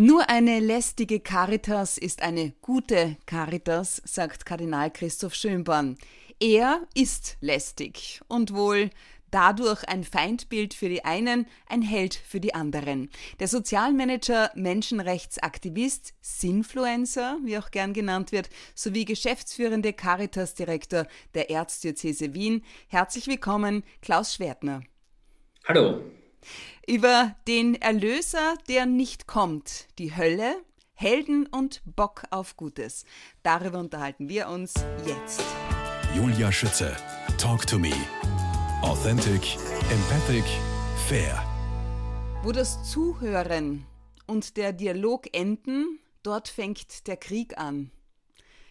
Nur eine lästige Caritas ist eine gute Caritas, sagt Kardinal Christoph Schönborn. Er ist lästig und wohl dadurch ein Feindbild für die einen, ein Held für die anderen. Der Sozialmanager, Menschenrechtsaktivist, Sinfluencer, wie auch gern genannt wird, sowie geschäftsführende Caritas-Direktor der Erzdiözese Wien. Herzlich willkommen, Klaus Schwertner. Hallo. Über den Erlöser, der nicht kommt, die Hölle, Helden und Bock auf Gutes. Darüber unterhalten wir uns jetzt. Julia Schütze, Talk to Me. Authentic, empathic, fair. Wo das Zuhören und der Dialog enden, dort fängt der Krieg an.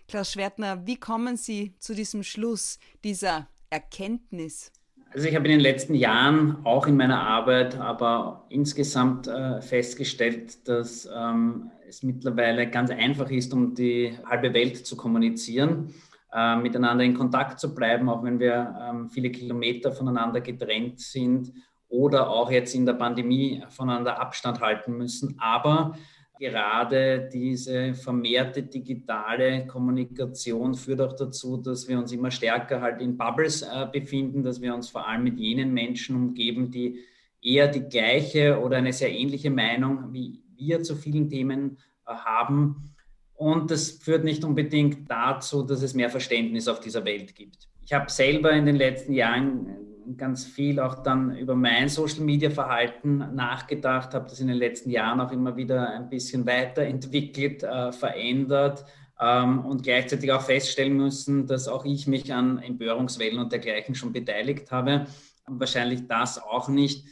Klaus Schwertner, wie kommen Sie zu diesem Schluss, dieser Erkenntnis? Also ich habe in den letzten Jahren auch in meiner Arbeit, aber insgesamt äh, festgestellt, dass ähm, es mittlerweile ganz einfach ist, um die halbe Welt zu kommunizieren, äh, miteinander in Kontakt zu bleiben, auch wenn wir ähm, viele Kilometer voneinander getrennt sind oder auch jetzt in der Pandemie voneinander Abstand halten müssen. Aber gerade diese vermehrte digitale Kommunikation führt auch dazu, dass wir uns immer stärker halt in Bubbles äh, befinden, dass wir uns vor allem mit jenen Menschen umgeben, die eher die gleiche oder eine sehr ähnliche Meinung wie wir zu vielen Themen äh, haben. Und das führt nicht unbedingt dazu, dass es mehr Verständnis auf dieser Welt gibt. Ich habe selber in den letzten Jahren ganz viel auch dann über mein Social-Media-Verhalten nachgedacht, habe das in den letzten Jahren auch immer wieder ein bisschen weiterentwickelt, äh, verändert ähm, und gleichzeitig auch feststellen müssen, dass auch ich mich an Empörungswellen und dergleichen schon beteiligt habe und wahrscheinlich das auch nicht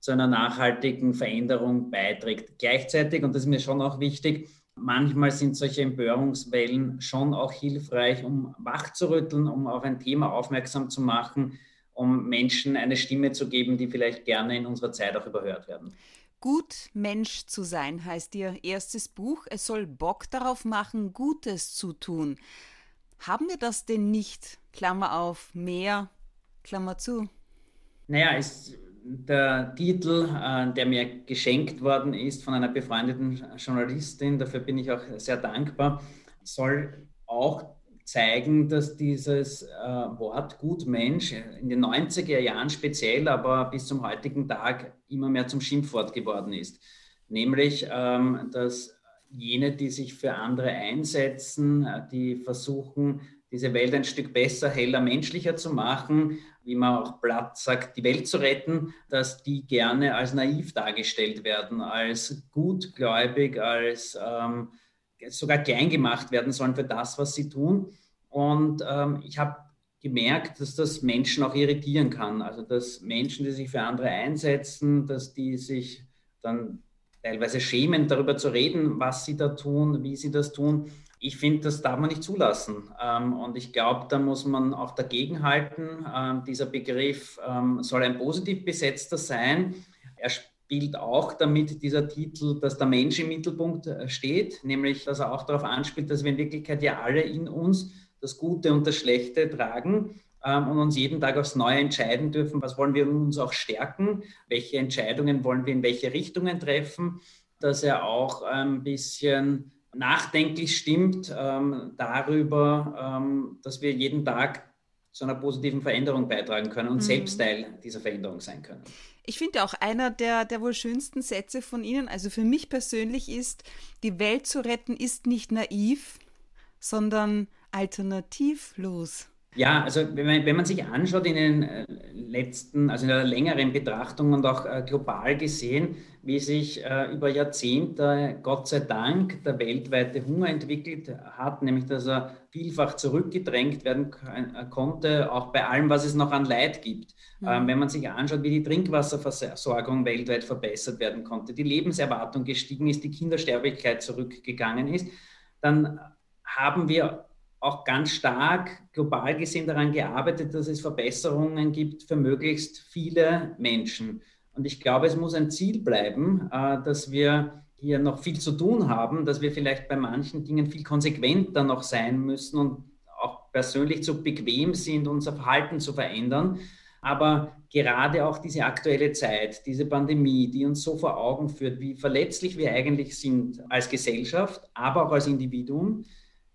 zu einer nachhaltigen Veränderung beiträgt. Gleichzeitig, und das ist mir schon auch wichtig, Manchmal sind solche Empörungswellen schon auch hilfreich, um wachzurütteln, um auf ein Thema aufmerksam zu machen, um Menschen eine Stimme zu geben, die vielleicht gerne in unserer Zeit auch überhört werden. Gut Mensch zu sein heißt Ihr erstes Buch. Es soll Bock darauf machen, Gutes zu tun. Haben wir das denn nicht? Klammer auf, mehr, Klammer zu. Naja, es, der Titel, äh, der mir geschenkt worden ist von einer befreundeten Journalistin, dafür bin ich auch sehr dankbar, soll auch zeigen, dass dieses äh, Wort Gutmensch in den 90er Jahren speziell, aber bis zum heutigen Tag immer mehr zum Schimpfwort geworden ist. Nämlich, ähm, dass jene, die sich für andere einsetzen, äh, die versuchen, diese Welt ein Stück besser, heller, menschlicher zu machen, wie man auch platt sagt, die Welt zu retten, dass die gerne als naiv dargestellt werden, als gutgläubig, als ähm, sogar klein gemacht werden sollen für das, was sie tun. Und ähm, ich habe gemerkt, dass das Menschen auch irritieren kann. Also dass Menschen, die sich für andere einsetzen, dass die sich dann teilweise schämen, darüber zu reden, was sie da tun, wie sie das tun. Ich finde, das darf man nicht zulassen. Ähm, und ich glaube, da muss man auch dagegenhalten. Ähm, dieser Begriff ähm, soll ein positiv besetzter sein. Er spielt auch damit dieser Titel, dass der Mensch im Mittelpunkt äh, steht, nämlich dass er auch darauf anspielt, dass wir in Wirklichkeit ja alle in uns das Gute und das Schlechte tragen ähm, und uns jeden Tag aufs Neue entscheiden dürfen, was wollen wir uns auch stärken, welche Entscheidungen wollen wir in welche Richtungen treffen, dass er auch ein bisschen nachdenklich stimmt ähm, darüber, ähm, dass wir jeden Tag zu einer positiven Veränderung beitragen können und mhm. selbst Teil dieser Veränderung sein können. Ich finde auch einer der, der wohl schönsten Sätze von Ihnen, also für mich persönlich ist, die Welt zu retten ist nicht naiv, sondern alternativlos. Ja, also wenn man, wenn man sich anschaut in den äh, letzten, also in einer längeren Betrachtung und auch äh, global gesehen, wie sich äh, über Jahrzehnte, Gott sei Dank, der weltweite Hunger entwickelt hat, nämlich dass er vielfach zurückgedrängt werden konnte, auch bei allem, was es noch an Leid gibt. Mhm. Ähm, wenn man sich anschaut, wie die Trinkwasserversorgung weltweit verbessert werden konnte, die Lebenserwartung gestiegen ist, die Kindersterblichkeit zurückgegangen ist, dann haben wir auch ganz stark global gesehen daran gearbeitet, dass es Verbesserungen gibt für möglichst viele Menschen. Und ich glaube, es muss ein Ziel bleiben, äh, dass wir hier noch viel zu tun haben, dass wir vielleicht bei manchen Dingen viel konsequenter noch sein müssen und auch persönlich zu bequem sind, unser Verhalten zu verändern. Aber gerade auch diese aktuelle Zeit, diese Pandemie, die uns so vor Augen führt, wie verletzlich wir eigentlich sind als Gesellschaft, aber auch als Individuum,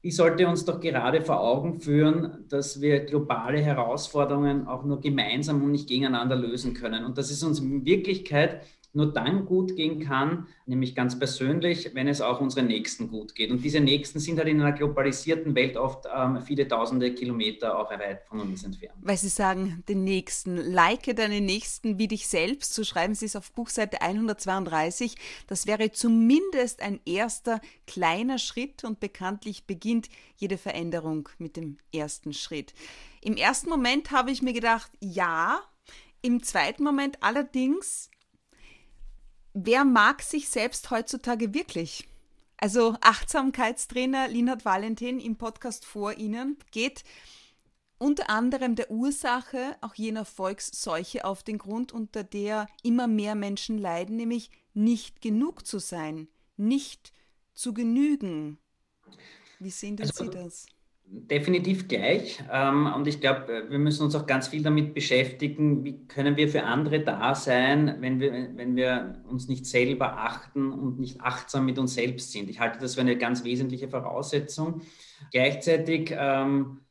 die sollte uns doch gerade vor Augen führen, dass wir globale Herausforderungen auch nur gemeinsam und nicht gegeneinander lösen können. Und dass es uns in Wirklichkeit nur dann gut gehen kann, nämlich ganz persönlich, wenn es auch unseren Nächsten gut geht. Und diese Nächsten sind halt in einer globalisierten Welt oft ähm, viele tausende Kilometer auch weit von uns entfernt. Weil Sie sagen, den Nächsten, like deinen Nächsten wie dich selbst, so schreiben Sie es auf Buchseite 132. Das wäre zumindest ein erster kleiner Schritt und bekanntlich beginnt jede Veränderung mit dem ersten Schritt. Im ersten Moment habe ich mir gedacht, ja, im zweiten Moment allerdings wer mag sich selbst heutzutage wirklich? Also Achtsamkeitstrainer Linhard Valentin im Podcast vor Ihnen geht unter anderem der Ursache auch jener Volksseuche auf den Grund, unter der immer mehr Menschen leiden, nämlich nicht genug zu sein, nicht zu genügen. Wie sehen also, Sie das? Definitiv gleich. Ähm, und ich glaube, wir müssen uns auch ganz viel damit beschäftigen, wie können wir für andere da sein, wenn wir, wenn wir uns nicht selber achten und nicht achtsam mit uns selbst sind. Ich halte das für eine ganz wesentliche Voraussetzung. Gleichzeitig ähm,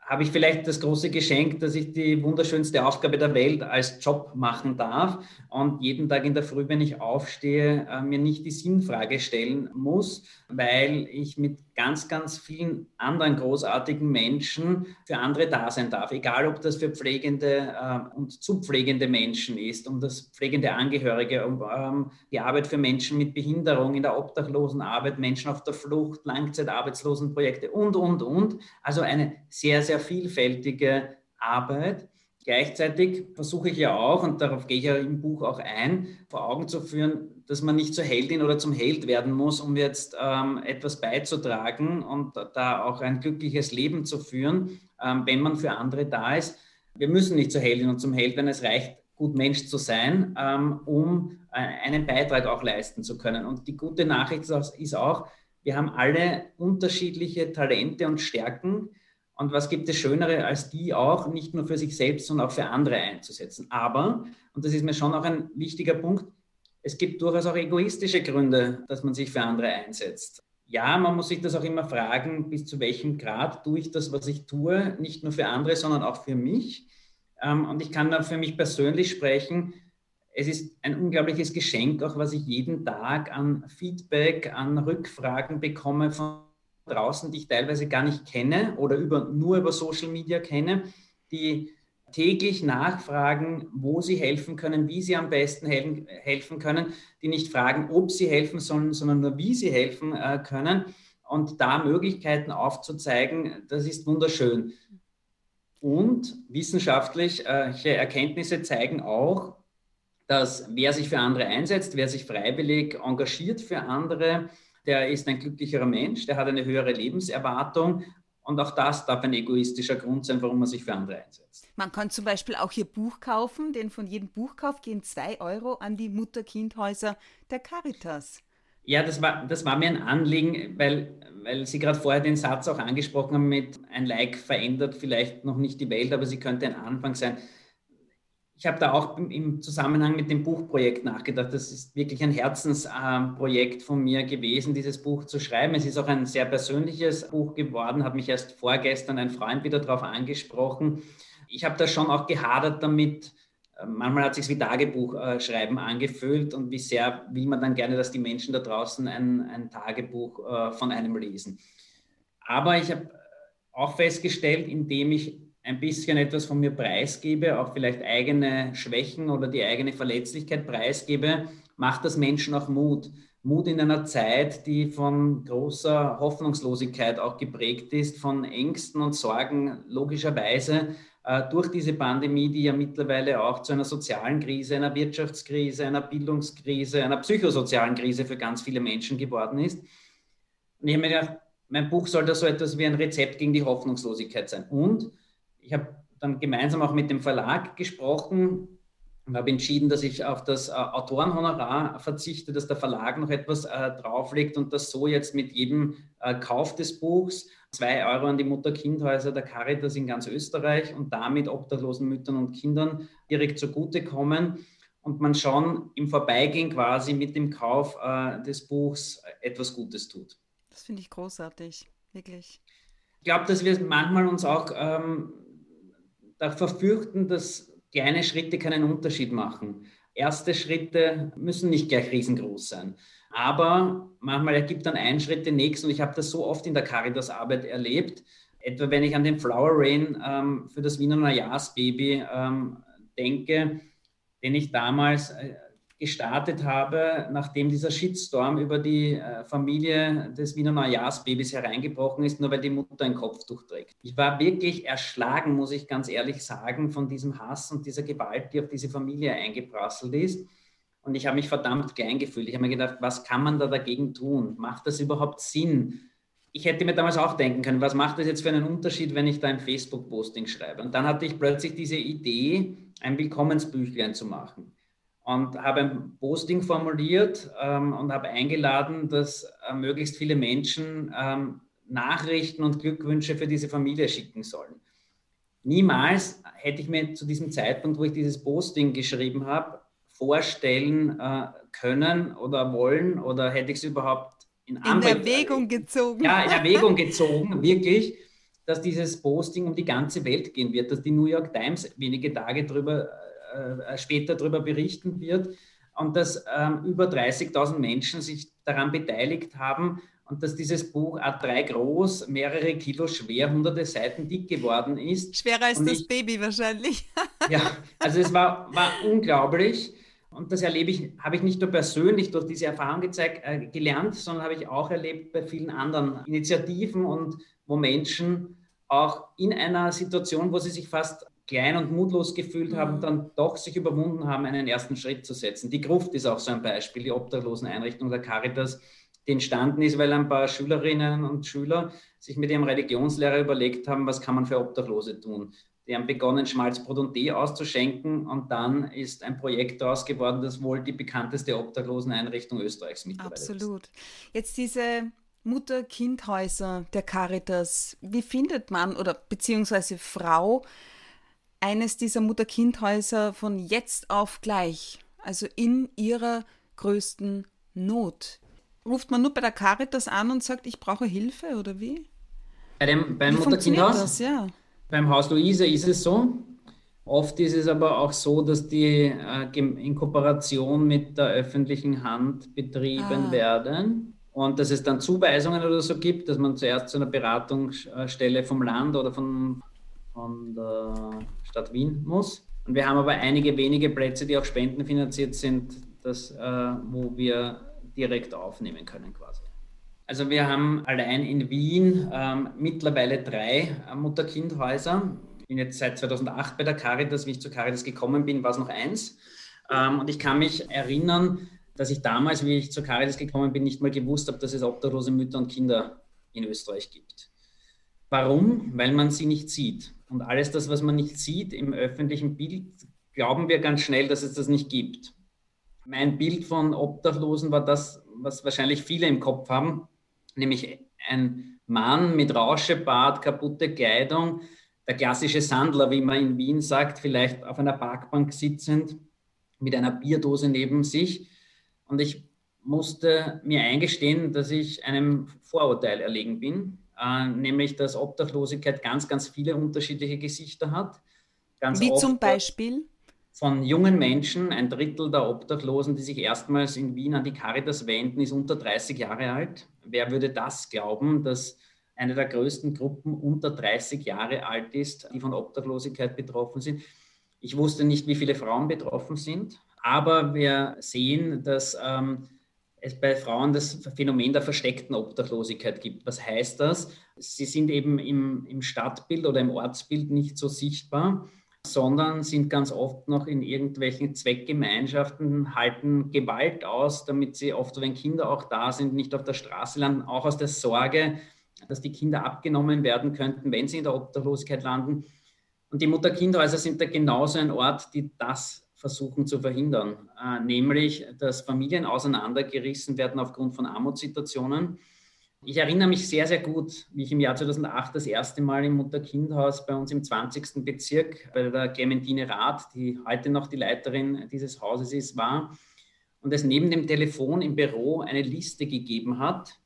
habe ich vielleicht das große Geschenk, dass ich die wunderschönste Aufgabe der Welt als Job machen darf und jeden Tag in der Früh, wenn ich aufstehe, äh, mir nicht die Sinnfrage stellen muss, weil ich mit ganz, ganz vielen anderen großartigen Menschen für andere da sein darf. Egal, ob das für pflegende äh, und zu pflegende Menschen ist, um das pflegende Angehörige, um ähm, die Arbeit für Menschen mit Behinderung in der Obdachlosenarbeit, Menschen auf der Flucht, Langzeitarbeitslosenprojekte und, und, und. Also eine sehr, sehr vielfältige Arbeit. Gleichzeitig versuche ich ja auch, und darauf gehe ich ja im Buch auch ein, vor Augen zu führen, dass man nicht zur Heldin oder zum Held werden muss, um jetzt ähm, etwas beizutragen und da auch ein glückliches Leben zu führen, ähm, wenn man für andere da ist. Wir müssen nicht zur Heldin und zum Held werden, es reicht, gut Mensch zu sein, ähm, um äh, einen Beitrag auch leisten zu können. Und die gute Nachricht ist auch, wir haben alle unterschiedliche Talente und Stärken und was gibt es Schönere, als die auch nicht nur für sich selbst, sondern auch für andere einzusetzen. Aber, und das ist mir schon auch ein wichtiger Punkt, es gibt durchaus auch egoistische Gründe, dass man sich für andere einsetzt. Ja, man muss sich das auch immer fragen, bis zu welchem Grad tue ich das, was ich tue, nicht nur für andere, sondern auch für mich. Ähm, und ich kann da für mich persönlich sprechen. Es ist ein unglaubliches Geschenk, auch was ich jeden Tag an Feedback, an Rückfragen bekomme von draußen, die ich teilweise gar nicht kenne oder über, nur über Social Media kenne, die täglich nachfragen, wo sie helfen können, wie sie am besten helfen, helfen können, die nicht fragen, ob sie helfen sollen, sondern nur, wie sie helfen äh, können. Und da Möglichkeiten aufzuzeigen, das ist wunderschön. Und wissenschaftliche Erkenntnisse zeigen auch, dass wer sich für andere einsetzt, wer sich freiwillig engagiert für andere, der ist ein glücklicherer Mensch, der hat eine höhere Lebenserwartung. Und auch das darf ein egoistischer Grund sein, warum man sich für andere einsetzt. Man kann zum Beispiel auch hier Buch kaufen, denn von jedem Buchkauf gehen zwei Euro an die Mutter-Kind-Häuser der Caritas. Ja, das war, das war mir ein Anliegen, weil, weil Sie gerade vorher den Satz auch angesprochen haben mit ein Like verändert vielleicht noch nicht die Welt, aber sie könnte ein Anfang sein ich habe da auch im Zusammenhang mit dem Buchprojekt nachgedacht. Das ist wirklich ein Herzensprojekt von mir gewesen, dieses Buch zu schreiben. Es ist auch ein sehr persönliches Buch geworden, hat mich erst vorgestern ein Freund wieder darauf angesprochen. Ich habe da schon auch gehadert damit. Manchmal hat es sich wie Tagebuchschreiben angefühlt und wie sehr will man dann gerne, dass die Menschen da draußen ein, ein Tagebuch äh, von einem lesen. Aber ich habe auch festgestellt, indem ich ein bisschen etwas von mir preisgebe, auch vielleicht eigene Schwächen oder die eigene Verletzlichkeit preisgebe, macht das Menschen auch Mut. Mut in einer Zeit, die von großer Hoffnungslosigkeit auch geprägt ist, von Ängsten und Sorgen logischerweise äh, durch diese Pandemie, die ja mittlerweile auch zu einer sozialen Krise, einer Wirtschaftskrise, einer Bildungskrise, einer psychosozialen Krise für ganz viele Menschen geworden ist. Und ich habe mir gedacht, mein Buch soll da so etwas wie ein Rezept gegen die Hoffnungslosigkeit sein. Und ich habe dann gemeinsam auch mit dem Verlag gesprochen und habe entschieden, dass ich auf das äh, Autorenhonorar verzichte, dass der Verlag noch etwas äh, drauflegt und das so jetzt mit jedem äh, Kauf des Buchs zwei Euro an die Mutter-Kind-Häuser der Caritas in ganz Österreich und damit obdachlosen Müttern und Kindern direkt zugutekommen und man schon im Vorbeigehen quasi mit dem Kauf äh, des Buchs etwas Gutes tut. Das finde ich großartig, wirklich. Ich glaube, dass wir manchmal uns auch ähm, verfürchten, dass kleine Schritte keinen Unterschied machen. Erste Schritte müssen nicht gleich riesengroß sein. Aber manchmal ergibt dann ein Schritt den nächsten. Und ich habe das so oft in der Caritas-Arbeit erlebt. Etwa wenn ich an den Flower Rain ähm, für das Wiener Neujahrsbaby ähm, denke, den ich damals äh, gestartet habe, nachdem dieser Shitstorm über die äh, Familie des Wiener Neujahrsbabys hereingebrochen ist, nur weil die Mutter ein Kopftuch trägt. Ich war wirklich erschlagen, muss ich ganz ehrlich sagen, von diesem Hass und dieser Gewalt, die auf diese Familie eingeprasselt ist. Und ich habe mich verdammt klein gefühlt. Ich habe mir gedacht, was kann man da dagegen tun? Macht das überhaupt Sinn? Ich hätte mir damals auch denken können, was macht das jetzt für einen Unterschied, wenn ich da ein Facebook-Posting schreibe? Und dann hatte ich plötzlich diese Idee, ein Willkommensbüchlein zu machen. Und habe ein Posting formuliert ähm, und habe eingeladen, dass äh, möglichst viele Menschen ähm, Nachrichten und Glückwünsche für diese Familie schicken sollen. Niemals hätte ich mir zu diesem Zeitpunkt, wo ich dieses Posting geschrieben habe, vorstellen äh, können oder wollen oder hätte ich es überhaupt in, in Erwägung gezogen. Ja, in Erwägung gezogen, wirklich, dass dieses Posting um die ganze Welt gehen wird, dass die New York Times wenige Tage drüber, äh, äh später darüber berichten wird und dass ähm, über 30.000 Menschen sich daran beteiligt haben und dass dieses Buch A3 groß, mehrere Kilo schwer, hunderte Seiten dick geworden ist. Schwerer als das Baby wahrscheinlich. ja, also es war, war unglaublich. Und das erlebe ich, habe ich nicht nur persönlich durch diese Erfahrung gezeigt, äh, gelernt, sondern habe ich auch erlebt bei vielen anderen Initiativen und wo Menschen auch in einer Situation, wo sie sich fast klein und mutlos gefühlt mhm. haben, dann doch sich überwunden haben, einen ersten Schritt zu setzen. Die Gruft ist auch so ein Beispiel, die Obdachloseneinrichtung der Caritas, die entstanden ist, weil ein paar Schülerinnen und Schüler sich mit ihrem Religionslehrer überlegt haben, was kann man für Obdachlose tun. Die haben begonnen, Schmalzbrot und Tee auszuschenken und dann ist ein Projekt daraus geworden, das wohl die bekannteste Obdachloseneinrichtung Österreichs mittlerweile Absolut. Ist. Jetzt diese Mutter-Kind-Häuser der Caritas, wie findet man oder beziehungsweise Frau eines dieser Mutter-Kind-Häuser von jetzt auf gleich, also in ihrer größten Not? Ruft man nur bei der Caritas an und sagt, ich brauche Hilfe oder wie? Bei dem, beim Mutter-Kind-Haus? Ja. Beim Haus Luise ist es so. Oft ist es aber auch so, dass die äh, in Kooperation mit der öffentlichen Hand betrieben ah. werden und dass es dann Zuweisungen oder so gibt, dass man zuerst zu einer Beratungsstelle vom Land oder von, von der Stadt Wien muss. Und wir haben aber einige wenige Plätze, die auch spendenfinanziert sind, das, äh, wo wir direkt aufnehmen können quasi. Also wir haben allein in Wien ähm, mittlerweile drei äh, Mutter-Kind-Häuser. Ich bin jetzt seit 2008 bei der Caritas. Wie ich zur Caritas gekommen bin, war es noch eins. Ähm, und ich kann mich erinnern, dass ich damals, wie ich zur Caritas gekommen bin, nicht mal gewusst habe, dass es obdachlose Mütter und Kinder in Österreich gibt. Warum? Weil man sie nicht sieht. Und alles das, was man nicht sieht im öffentlichen Bild, glauben wir ganz schnell, dass es das nicht gibt. Mein Bild von Obdachlosen war das, was wahrscheinlich viele im Kopf haben, nämlich ein Mann mit Rauschebart, kaputte Kleidung, der klassische Sandler, wie man in Wien sagt, vielleicht auf einer Parkbank sitzend, mit einer Bierdose neben sich. Und ich musste mir eingestehen, dass ich einem Vorurteil erlegen bin, äh, nämlich dass Obdachlosigkeit ganz, ganz viele unterschiedliche Gesichter hat. Ganz wie zum Beispiel? von jungen Menschen, ein Drittel der Obdachlosen, die sich erstmals in Wien an die Caritas wenden, ist unter 30 Jahre alt. Wer würde das glauben, dass eine der größten Gruppen unter 30 Jahre alt ist, die von Obdachlosigkeit betroffen sind? Ich wusste nicht, wie viele Frauen betroffen sind, aber wir sehen, dass ähm, es bei Frauen das Phänomen der versteckten Obdachlosigkeit gibt. Was heißt das? Sie sind eben im, im Stadtbild oder im Ortsbild nicht so sichtbar sondern sind ganz oft noch in irgendwelchen Zweckgemeinschaften, halten Gewalt aus, damit sie oft, wenn Kinder auch da sind, nicht auf der Straße landen, auch aus der Sorge, dass die Kinder abgenommen werden könnten, wenn sie in der Obdachlosigkeit landen. Und die Mutter-Kind-Häuser sind da genauso ein Ort, die das versuchen zu verhindern, äh, nämlich dass Familien auseinandergerissen werden aufgrund von Armutssituationen Ich erinnere mich sehr, sehr gut, wie ich im Jahr 2008 das erste Mal im Mutter-Kind-Haus bei uns im 20. Bezirk bei der Clementine Rath, die heute noch die Leiterin dieses Hauses ist, war und es neben dem Telefon im Büro eine Liste gegeben hat,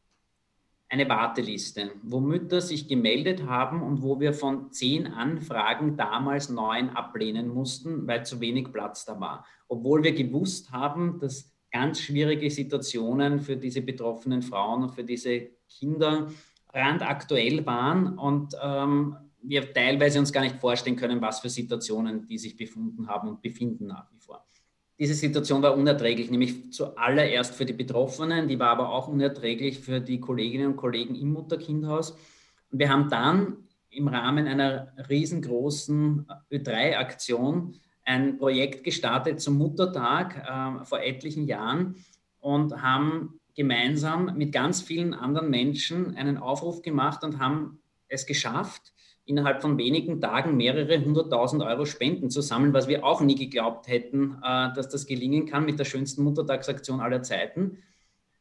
eine Warteliste, wo Mütter sich gemeldet haben und wo wir von zehn Anfragen damals neun ablehnen mussten, weil zu wenig Platz da war. Obwohl wir gewusst haben, dass ganz schwierige Situationen für diese betroffenen Frauen und für diese Kinder brandaktuell waren und ähm, wir teilweise uns gar nicht vorstellen können, was für Situationen die sich befunden haben und befinden nach wie vor. Diese Situation war unerträglich, nämlich zuallererst für die Betroffenen, die war aber auch unerträglich für die Kolleginnen und Kollegen im Mutter-Kind-Haus. Und wir haben dann im Rahmen einer riesengroßen Ö3-Aktion ein Projekt gestartet zum Muttertag äh, vor etlichen Jahren und haben gemeinsam mit ganz vielen anderen Menschen einen Aufruf gemacht und haben es geschafft, innerhalb von wenigen Tagen mehrere hunderttausend Euro Spenden zu sammeln, was wir auch nie geglaubt hätten, äh, dass das gelingen kann mit der schönsten Muttertagsaktion aller Zeiten.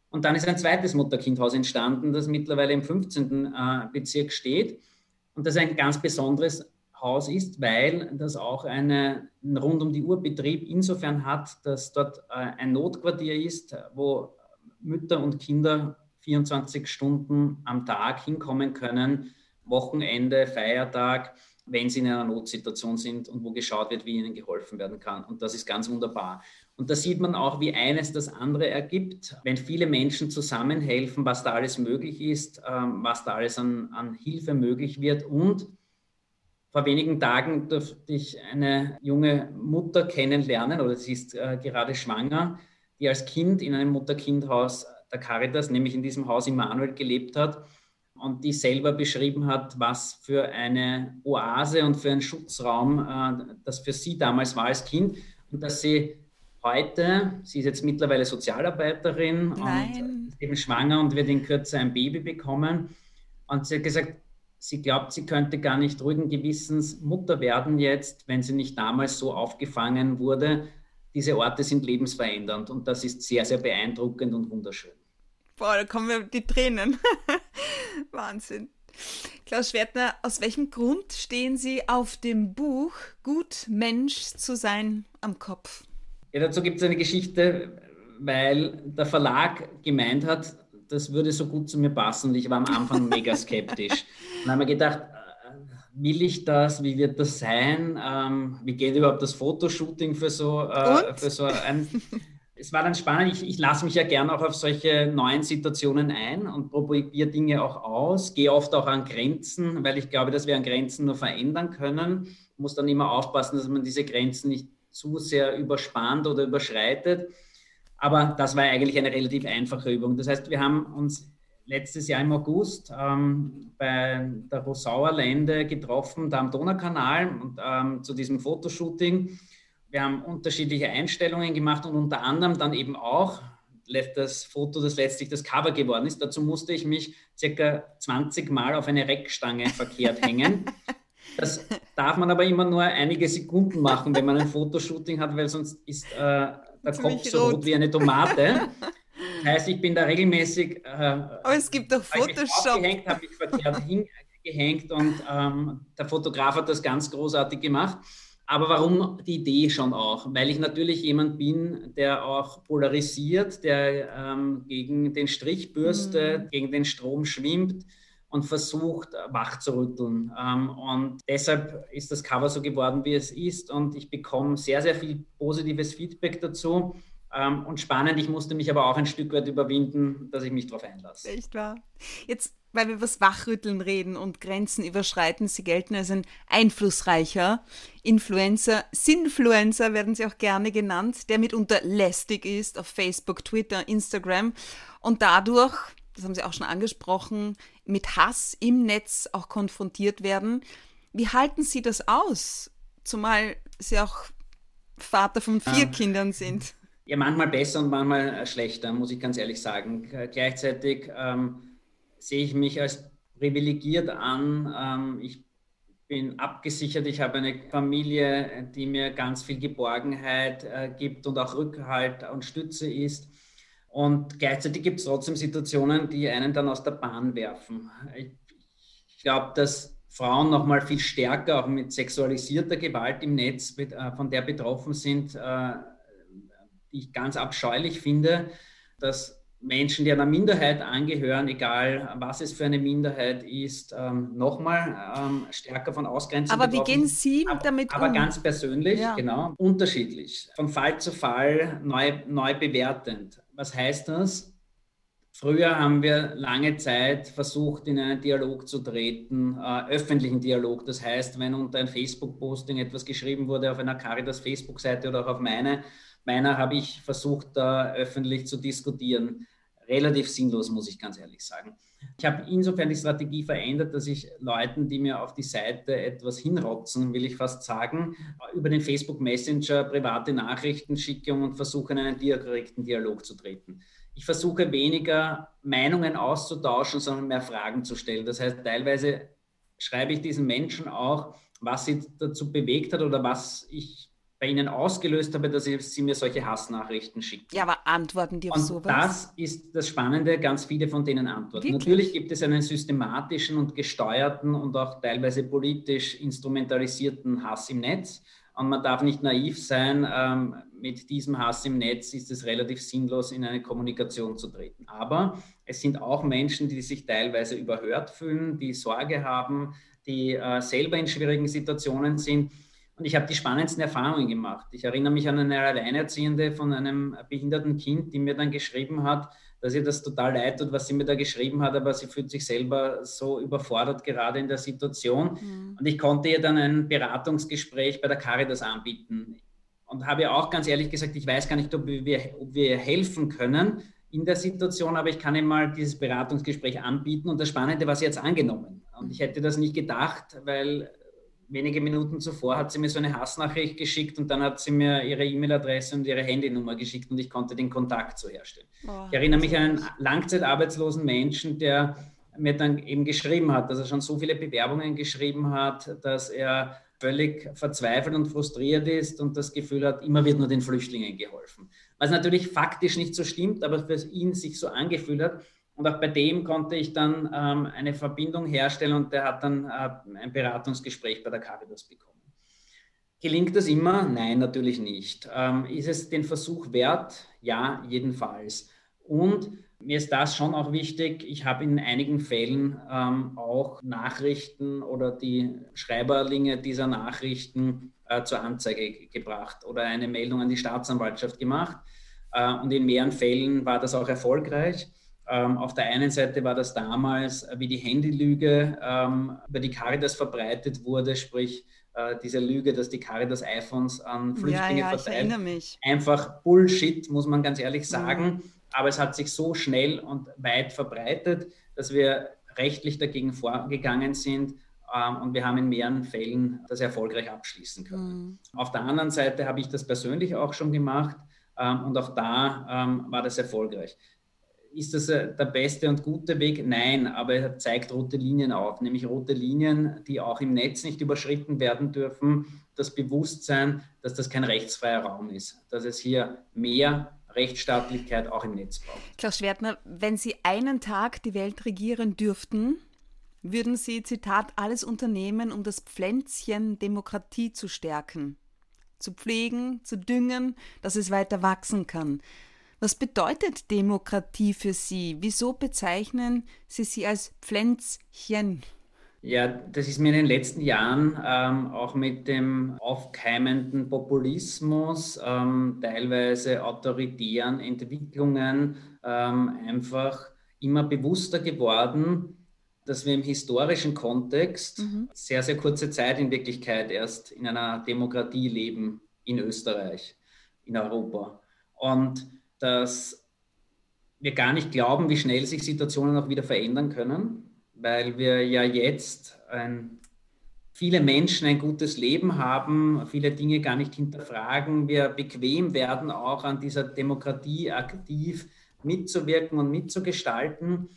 Und dann ist ein zweites Mutterkindhaus entstanden, das mittlerweile im 15. Äh, Bezirk steht und das ein ganz besonderes Haus ist, weil das auch eine, einen rund um die Uhr Betrieb insofern hat, dass dort äh, ein Notquartier ist, wo Mütter und Kinder 24 Stunden am Tag hinkommen können, Wochenende, Feiertag, wenn sie in einer Notsituation sind und wo geschaut wird, wie ihnen geholfen werden kann. Und das ist ganz wunderbar. Und da sieht man auch, wie eines das andere ergibt, wenn viele Menschen zusammenhelfen, was da alles möglich ist, ähm, was da alles an, an Hilfe möglich wird. Und vor wenigen Tagen durfte ich eine junge Mutter kennenlernen, oder sie ist äh, gerade schwanger, die als Kind in einem Mutter-Kind-Haus der Caritas, nämlich in diesem Haus Immanuel, gelebt hat und die selber beschrieben hat, was für eine Oase und für einen Schutzraum äh, das für sie damals war als Kind und dass sie heute, sie ist jetzt mittlerweile Sozialarbeiterin Nein. und eben schwanger und wird in Kürze ein Baby bekommen und sie hat gesagt, sie glaubt, sie könnte gar nicht ruhigen Gewissens Mutter werden jetzt, wenn sie nicht damals so aufgefangen wurde diese Orte sind lebensverändernd und das ist sehr, sehr beeindruckend und wunderschön. Boah, da kommen wir die Tränen. Wahnsinn. Klaus Schwertner, aus welchem Grund stehen Sie auf dem Buch Gut Mensch zu sein am Kopf? Ja, dazu gibt es eine Geschichte, weil der Verlag gemeint hat, das würde so gut zu mir passen und ich war am Anfang mega skeptisch. Und dann haben wir gedacht, will ich das? Wie wird das sein? Ähm, wie geht überhaupt das Fotoshooting für so, äh, für so ein. Es war dann spannend. Ich, ich lasse mich ja gerne auch auf solche neuen Situationen ein und probiere Dinge auch aus, gehe oft auch an Grenzen, weil ich glaube, dass wir an Grenzen nur verändern können. Muss dann immer aufpassen, dass man diese Grenzen nicht zu sehr überspannt oder überschreitet. Aber das war eigentlich eine relativ einfache Übung. Das heißt, wir haben uns letztes Jahr im August ähm, bei der Rosauer Lände getroffen, da am Donaukanal und ähm, zu diesem Fotoshooting. Wir haben unterschiedliche Einstellungen gemacht und unter anderem dann eben auch das Foto, das letztlich das Cover geworden ist. Dazu musste ich mich circa 20 Mal auf eine Reckstange verkehrt hängen. Das darf man aber immer nur einige Sekunden machen, wenn man ein Fotoshooting hat, weil sonst ist äh, der Kopf so rot wie eine Tomate. Das heißt, ich bin da regelmäßig. Äh, Aber es gibt doch Photoshop. Ich habe mich verkehrt hingehängt und ähm, der Fotograf hat das ganz großartig gemacht. Aber warum die Idee schon auch? Weil ich natürlich jemand bin, der auch polarisiert, der ähm, gegen den Strich bürstet, mhm. gegen den Strom schwimmt und versucht, wach zu rütteln. Ähm, und deshalb ist das Cover so geworden, wie es ist. Und ich bekomme sehr, sehr viel positives Feedback dazu. Ähm, und spannend, ich musste mich aber auch ein Stück weit überwinden, dass ich mich darauf einlasse. Echt wahr. Jetzt, weil wir über das Wachrütteln reden und Grenzen überschreiten, Sie gelten als ein einflussreicher Influencer. Sinfluencer werden Sie auch gerne genannt, der mitunter lästig ist auf Facebook, Twitter, Instagram und dadurch, das haben Sie auch schon angesprochen, mit Hass im Netz auch konfrontiert werden. Wie halten Sie das aus? Zumal Sie auch Vater von vier ähm, Kindern sind. Ja, manchmal besser und manchmal schlechter, muss ich ganz ehrlich sagen. Gleichzeitig ähm, sehe ich mich als privilegiert an. Ähm, ich bin abgesichert, ich habe eine Familie, die mir ganz viel Geborgenheit äh, gibt und auch Rückhalt und Stütze ist. Und gleichzeitig gibt es trotzdem Situationen, die einen dann aus der Bahn werfen. Ich, glaube, dass Frauen noch mal viel stärker auch mit sexualisierter Gewalt im Netz, äh, von der betroffen sind, äh, die ich ganz abscheulich finde, dass Menschen, die einer Minderheit angehören, egal was es für eine Minderheit ist, ähm, nochmal ähm, stärker von Ausgrenzung Aber wie gehen Sie damit aber, um? Aber ganz persönlich, ja. genau, unterschiedlich, von Fall zu Fall neu, neu bewertend. Was heißt das? Früher haben wir lange Zeit versucht, in einen Dialog zu treten, äh, öffentlichen Dialog. Das heißt, wenn unter ein Facebook-Posting etwas geschrieben wurde auf einer Caritas Facebook-Seite oder auch auf meine, meiner habe ich versucht, da öffentlich zu diskutieren. Relativ sinnlos, muss ich ganz ehrlich sagen. Ich habe insofern die Strategie verändert, dass ich Leuten, die mir auf die Seite etwas hinrotzen, will ich fast sagen, über den Facebook Messenger private Nachrichten schicke und versuche, in einen direkten Dialog zu treten. Ich versuche weniger Meinungen auszutauschen, sondern mehr Fragen zu stellen. Das heißt, teilweise schreibe ich diesen Menschen auch, was sie dazu bewegt hat oder was ich bei Ihnen ausgelöst habe, dass Sie mir solche Hassnachrichten schicken. Ja, aber antworten die auf und sowas? Das ist das Spannende, ganz viele von denen antworten. Wirklich? Natürlich gibt es einen systematischen und gesteuerten und auch teilweise politisch instrumentalisierten Hass im Netz. Und man darf nicht naiv sein, ähm, mit diesem Hass im Netz ist es relativ sinnlos, in eine Kommunikation zu treten. Aber es sind auch Menschen, die sich teilweise überhört fühlen, die Sorge haben, die äh, selber in schwierigen Situationen sind und ich habe die spannendsten Erfahrungen gemacht. Ich erinnere mich an eine Alleinerziehende von einem behinderten Kind, die mir dann geschrieben hat, dass ihr das total leid tut, was sie mir da geschrieben hat, aber sie fühlt sich selber so überfordert gerade in der Situation. Mhm. Und ich konnte ihr dann ein Beratungsgespräch bei der Caritas anbieten. Und habe ihr auch ganz ehrlich gesagt, ich weiß gar nicht, ob wir, ob wir helfen können in der Situation, aber ich kann ihr mal dieses Beratungsgespräch anbieten. Und das Spannende war sie jetzt angenommen. Und ich hätte das nicht gedacht, weil wenige Minuten zuvor hat sie mir so eine Hassnachricht geschickt und dann hat sie mir ihre E-Mail-Adresse und ihre Handynummer geschickt und ich konnte den Kontakt so herstellen. Oh, ich erinnere mich an einen langzeitarbeitslosen Menschen, der mir dann eben geschrieben hat, dass er schon so viele Bewerbungen geschrieben hat, dass er völlig verzweifelt und frustriert ist und das Gefühl hat, immer wird nur den Flüchtlingen geholfen. Was natürlich faktisch nicht so stimmt, aber für ihn sich so angefühlt hat. Und auch bei dem konnte ich dann ähm, eine Verbindung herstellen und der hat dann äh, ein Beratungsgespräch bei der Caritas bekommen. Gelingt das immer? Nein, natürlich nicht. Ähm, ist es den Versuch wert? Ja, jedenfalls. Und mir ist das schon auch wichtig. Ich habe in einigen Fällen ähm, auch Nachrichten oder die Schreiberlinge dieser Nachrichten äh, zur Anzeige gebracht oder eine Meldung an die Staatsanwaltschaft gemacht. Äh, und in mehreren Fällen war das auch erfolgreich. Ähm, auf der einen Seite war das damals, äh, wie die Handylüge ähm, über die Caritas verbreitet wurde, sprich äh, diese Lüge, dass die Caritas iPhones an Flüchtlinge ja, ja, verteilt. Einfach Bullshit, muss man ganz ehrlich sagen. Mhm. Aber es hat sich so schnell und weit verbreitet, dass wir rechtlich dagegen vorgegangen sind ähm, und wir haben in mehreren Fällen das erfolgreich abschließen können. Mhm. Auf der anderen Seite habe ich das persönlich auch schon gemacht und auch da war das erfolgreich. Ist das äh, der beste und gute Weg? Nein, aber er zeigt rote Linien auf, nämlich rote Linien, die auch im Netz nicht überschritten werden dürfen. Das Bewusstsein, dass das kein rechtsfreier Raum ist, dass es hier mehr Rechtsstaatlichkeit auch im Netz braucht. Klaus Schwertner, wenn Sie einen Tag die Welt regieren dürften, würden Sie, Zitat, alles unternehmen, um das Pflänzchen Demokratie zu stärken, zu pflegen, zu düngen, dass es weiter wachsen kann. Was bedeutet Demokratie für Sie? Wieso bezeichnen Sie sie als Pflänzchen? Ja, das ist mir in den letzten Jahren ähm, auch mit dem aufkeimenden Populismus, ähm, teilweise autoritären Entwicklungen ähm, einfach immer bewusster geworden, dass wir im historischen Kontext mhm. sehr, sehr kurze Zeit in Wirklichkeit erst in einer Demokratie leben in Österreich, in Europa. Und dass wir gar nicht glauben, wie schnell sich Situationen auch wieder verändern können, weil wir ja jetzt ein, viele Menschen ein gutes Leben haben, viele Dinge gar nicht hinterfragen, wir bequem werden, auch an dieser Demokratie aktiv mitzuwirken und mitzugestalten.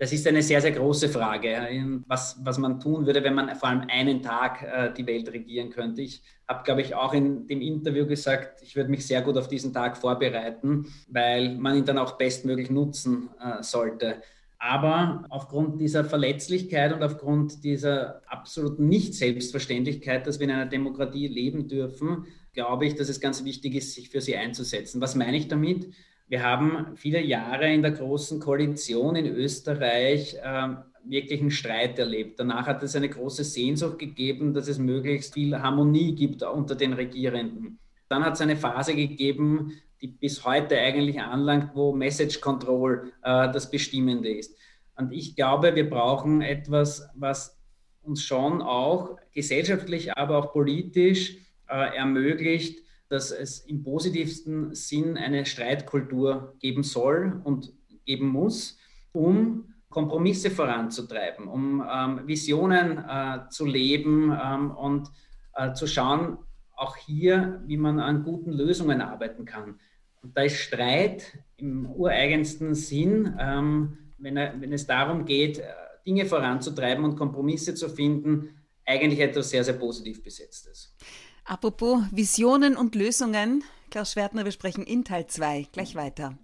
Das ist eine sehr, sehr große Frage, was, was man tun würde, wenn man vor allem einen Tag äh, die Welt regieren könnte. Ich habe, glaube ich, auch in dem Interview gesagt, ich würde mich sehr gut auf diesen Tag vorbereiten, weil man ihn dann auch bestmöglich nutzen äh, sollte. Aber aufgrund dieser Verletzlichkeit und aufgrund dieser absoluten Nicht-Selbstverständlichkeit, dass wir in einer Demokratie leben dürfen, glaube ich, dass es ganz wichtig ist, sich für sie einzusetzen. Was meine ich damit? Wir haben viele Jahre in der Großen Koalition in Österreich äh, wirklichen Streit erlebt. Danach hat es eine große Sehnsucht gegeben, dass es möglichst viel Harmonie gibt unter den Regierenden. Dann hat es eine Phase gegeben, die bis heute eigentlich anlangt, wo Message Control äh, das Bestimmende ist. Und ich glaube, wir brauchen etwas, was uns schon auch gesellschaftlich, aber auch politisch äh, ermöglicht, dass es im positivsten Sinn eine Streitkultur geben soll und geben muss, um Kompromisse voranzutreiben, um ähm, Visionen äh, zu leben ähm, und äh, zu schauen, auch hier, wie man an guten Lösungen arbeiten kann. Und da ist Streit im ureigensten Sinn, ähm, wenn, er, wenn, es darum geht, äh, Dinge voranzutreiben und Kompromisse zu finden, eigentlich etwas sehr, sehr positiv besetztes. Apropos Visionen und Lösungen, Klaus Schwertner, wir sprechen in Teil 2 gleich weiter.